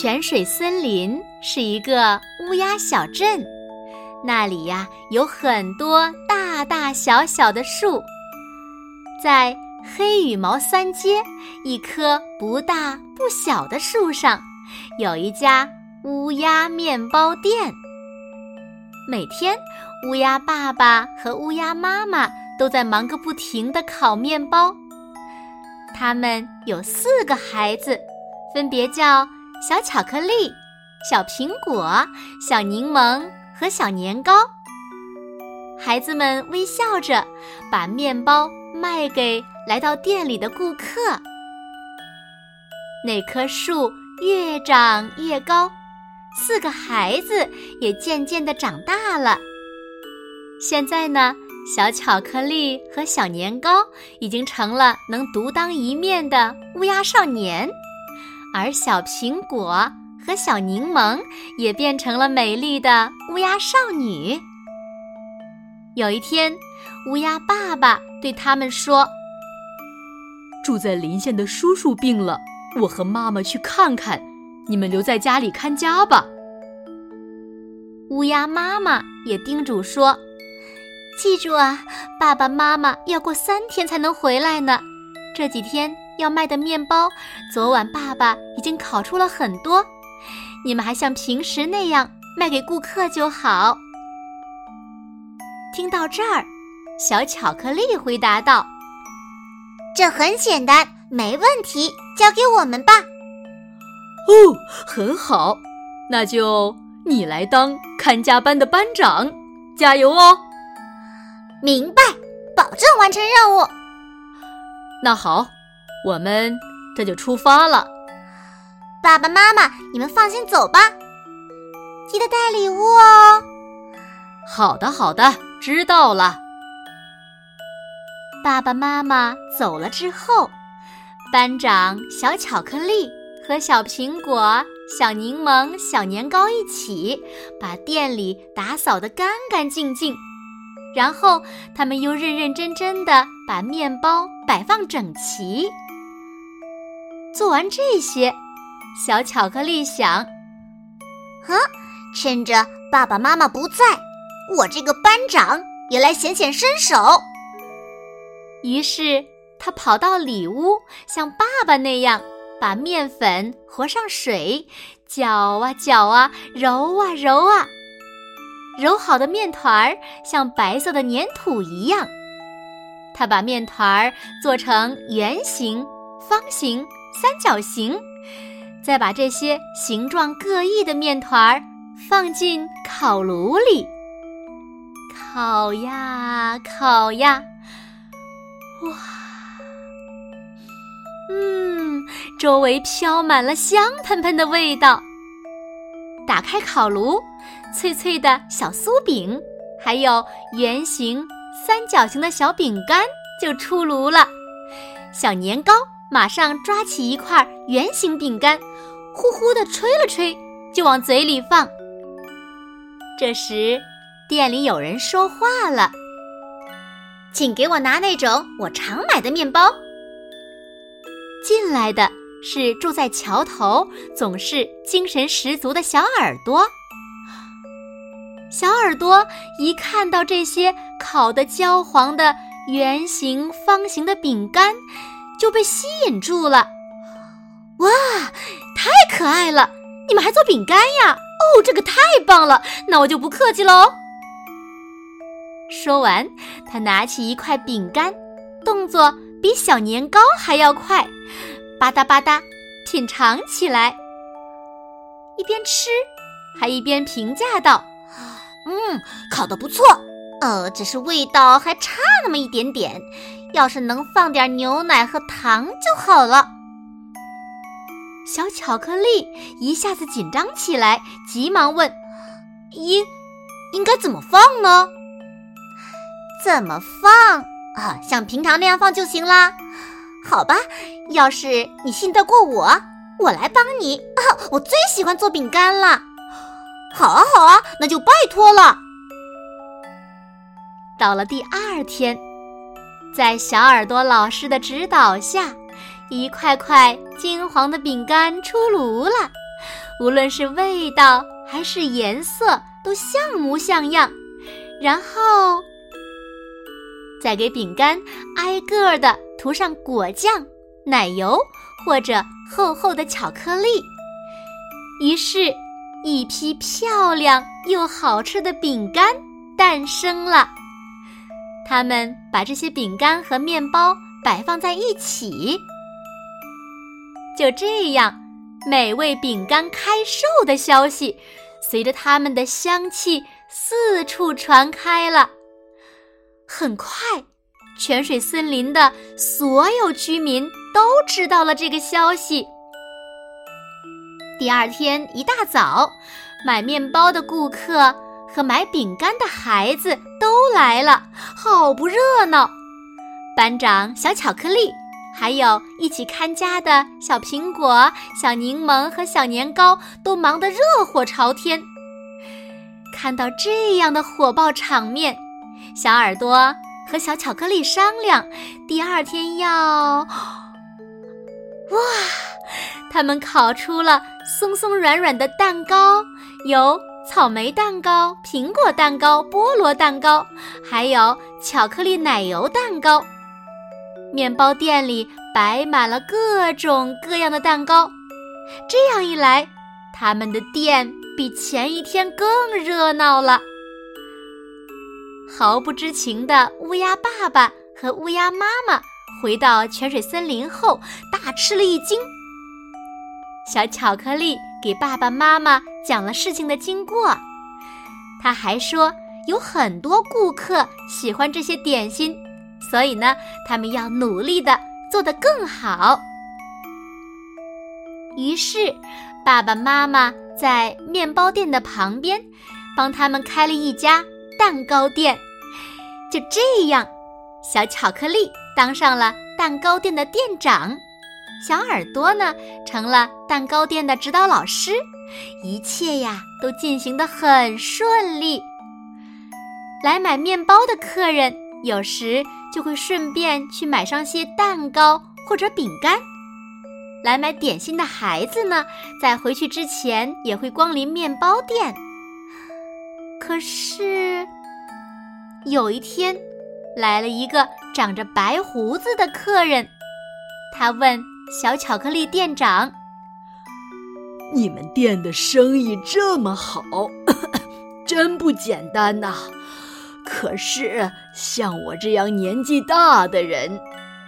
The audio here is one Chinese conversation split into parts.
泉水森林是一个乌鸦小镇，那里呀有很多大大小小的树。在黑羽毛三街一棵不大不小的树上，有一家乌鸦面包店。每天，乌鸦爸爸和乌鸦妈妈都在忙个不停地烤面包。他们有四个孩子，分别叫。小巧克力、小苹果、小柠檬和小年糕，孩子们微笑着把面包卖给来到店里的顾客。那棵树越长越高，四个孩子也渐渐的长大了。现在呢，小巧克力和小年糕已经成了能独当一面的乌鸦少年。而小苹果和小柠檬也变成了美丽的乌鸦少女。有一天，乌鸦爸爸对他们说：“住在邻县的叔叔病了，我和妈妈去看看，你们留在家里看家吧。”乌鸦妈妈也叮嘱说：“记住啊，爸爸妈妈要过三天才能回来呢，这几天。”要卖的面包，昨晚爸爸已经烤出了很多，你们还像平时那样卖给顾客就好。听到这儿，小巧克力回答道：“这很简单，没问题，交给我们吧。”哦，很好，那就你来当看家班的班长，加油哦！明白，保证完成任务。那好。我们这就出发了，爸爸妈妈，你们放心走吧，记得带礼物哦。好的，好的，知道了。爸爸妈妈走了之后，班长小巧克力和小苹果、小柠檬、小年糕一起把店里打扫得干干净净，然后他们又认认真真的把面包摆放整齐。做完这些，小巧克力想：“啊，趁着爸爸妈妈不在，我这个班长也来显显身手。”于是他跑到里屋，像爸爸那样把面粉和上水，搅啊搅啊，揉啊揉啊，揉好的面团儿像白色的粘土一样。他把面团儿做成圆形、方形。三角形，再把这些形状各异的面团儿放进烤炉里，烤呀烤呀，哇，嗯，周围飘满了香喷喷的味道。打开烤炉，脆脆的小酥饼，还有圆形、三角形的小饼干就出炉了，小年糕。马上抓起一块圆形饼干，呼呼地吹了吹，就往嘴里放。这时，店里有人说话了：“请给我拿那种我常买的面包。”进来的是住在桥头、总是精神十足的小耳朵。小耳朵一看到这些烤得焦黄的圆形、方形的饼干，就被吸引住了，哇，太可爱了！你们还做饼干呀？哦，这个太棒了！那我就不客气喽。说完，他拿起一块饼干，动作比小年糕还要快，吧嗒吧嗒品尝起来，一边吃还一边评价道：“嗯，烤的不错，呃，只是味道还差那么一点点。”要是能放点牛奶和糖就好了。小巧克力一下子紧张起来，急忙问：“应应该怎么放呢？怎么放啊？像平常那样放就行啦。好吧，要是你信得过我，我来帮你。啊，我最喜欢做饼干了。好啊，好啊，那就拜托了。”到了第二天，在小耳朵老师的指导下。一块块金黄的饼干出炉了，无论是味道还是颜色都像模像样。然后，再给饼干挨个儿的涂上果酱、奶油或者厚厚的巧克力。于是，一批漂亮又好吃的饼干诞生了。他们把这些饼干和面包摆放在一起。就这样，美味饼干开售的消息，随着它们的香气四处传开了。很快，泉水森林的所有居民都知道了这个消息。第二天一大早，买面包的顾客和买饼干的孩子都来了，好不热闹。班长小巧克力。还有一起看家的小苹果、小柠檬和小年糕都忙得热火朝天。看到这样的火爆场面，小耳朵和小巧克力商量，第二天要……哇！他们烤出了松松软软的蛋糕，有草莓蛋糕、苹果蛋糕、菠萝蛋糕，还有巧克力奶油蛋糕。面包店里摆满了各种各样的蛋糕，这样一来，他们的店比前一天更热闹了。毫不知情的乌鸦爸爸和乌鸦妈妈回到泉水森林后，大吃了一惊。小巧克力给爸爸妈妈讲了事情的经过，他还说有很多顾客喜欢这些点心。所以呢，他们要努力的做得更好。于是，爸爸妈妈在面包店的旁边帮他们开了一家蛋糕店。就这样，小巧克力当上了蛋糕店的店长，小耳朵呢成了蛋糕店的指导老师。一切呀都进行得很顺利。来买面包的客人有时。就会顺便去买上些蛋糕或者饼干。来买点心的孩子呢，在回去之前也会光临面包店。可是有一天，来了一个长着白胡子的客人，他问小巧克力店长：“你们店的生意这么好，真不简单呐！”可是，像我这样年纪大的人，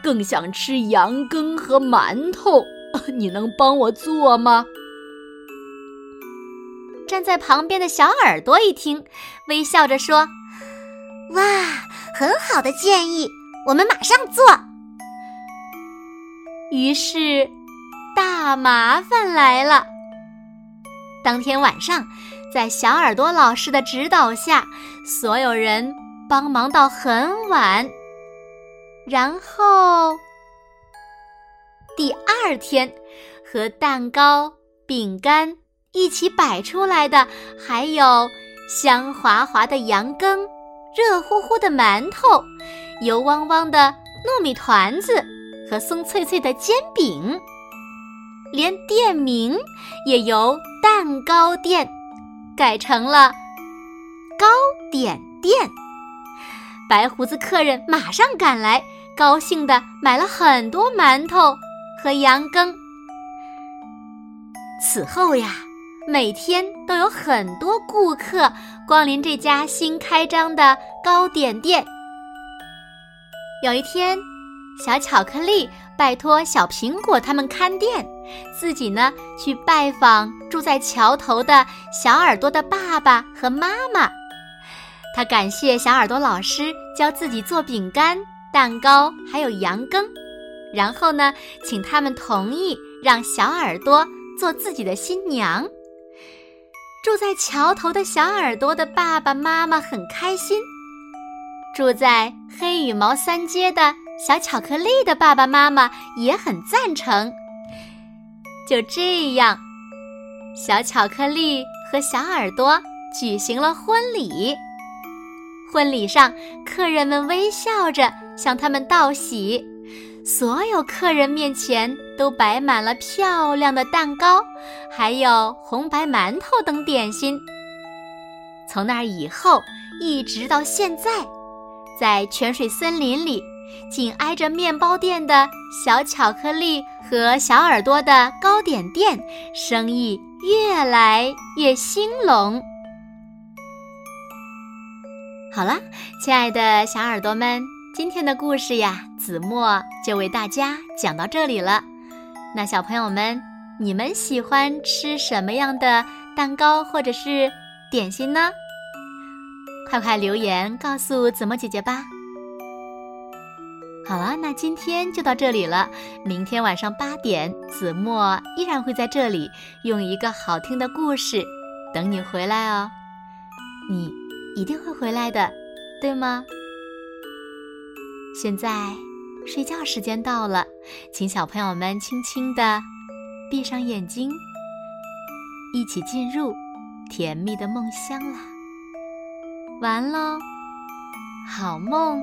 更想吃羊羹和馒头。你能帮我做吗？站在旁边的小耳朵一听，微笑着说：“哇，很好的建议，我们马上做。”于是，大麻烦来了。当天晚上。在小耳朵老师的指导下，所有人帮忙到很晚。然后第二天，和蛋糕、饼干一起摆出来的，还有香滑滑的羊羹、热乎乎的馒头、油汪汪的糯米团子和松脆脆的煎饼，连店名也由蛋糕店。改成了糕点店，白胡子客人马上赶来，高兴的买了很多馒头和羊羹。此后呀，每天都有很多顾客光临这家新开张的糕点店。有一天。小巧克力拜托小苹果他们看店，自己呢去拜访住在桥头的小耳朵的爸爸和妈妈。他感谢小耳朵老师教自己做饼干、蛋糕，还有羊羹，然后呢，请他们同意让小耳朵做自己的新娘。住在桥头的小耳朵的爸爸妈妈很开心，住在黑羽毛三街的小巧克力的爸爸妈妈也很赞成。就这样，小巧克力和小耳朵举行了婚礼。婚礼上，客人们微笑着向他们道喜。所有客人面前都摆满了漂亮的蛋糕，还有红白馒头等点心。从那以后一直到现在，在泉水森林里，紧挨着面包店的小巧克力和小耳朵的糕点店，生意越来越兴隆。好了，亲爱的小耳朵们。今天的故事呀，子墨就为大家讲到这里了。那小朋友们，你们喜欢吃什么样的蛋糕或者是点心呢？快快留言告诉子墨姐姐吧。好了，那今天就到这里了。明天晚上八点，子墨依然会在这里用一个好听的故事等你回来哦。你一定会回来的，对吗？现在睡觉时间到了，请小朋友们轻轻地闭上眼睛，一起进入甜蜜的梦乡啦！完喽，好梦。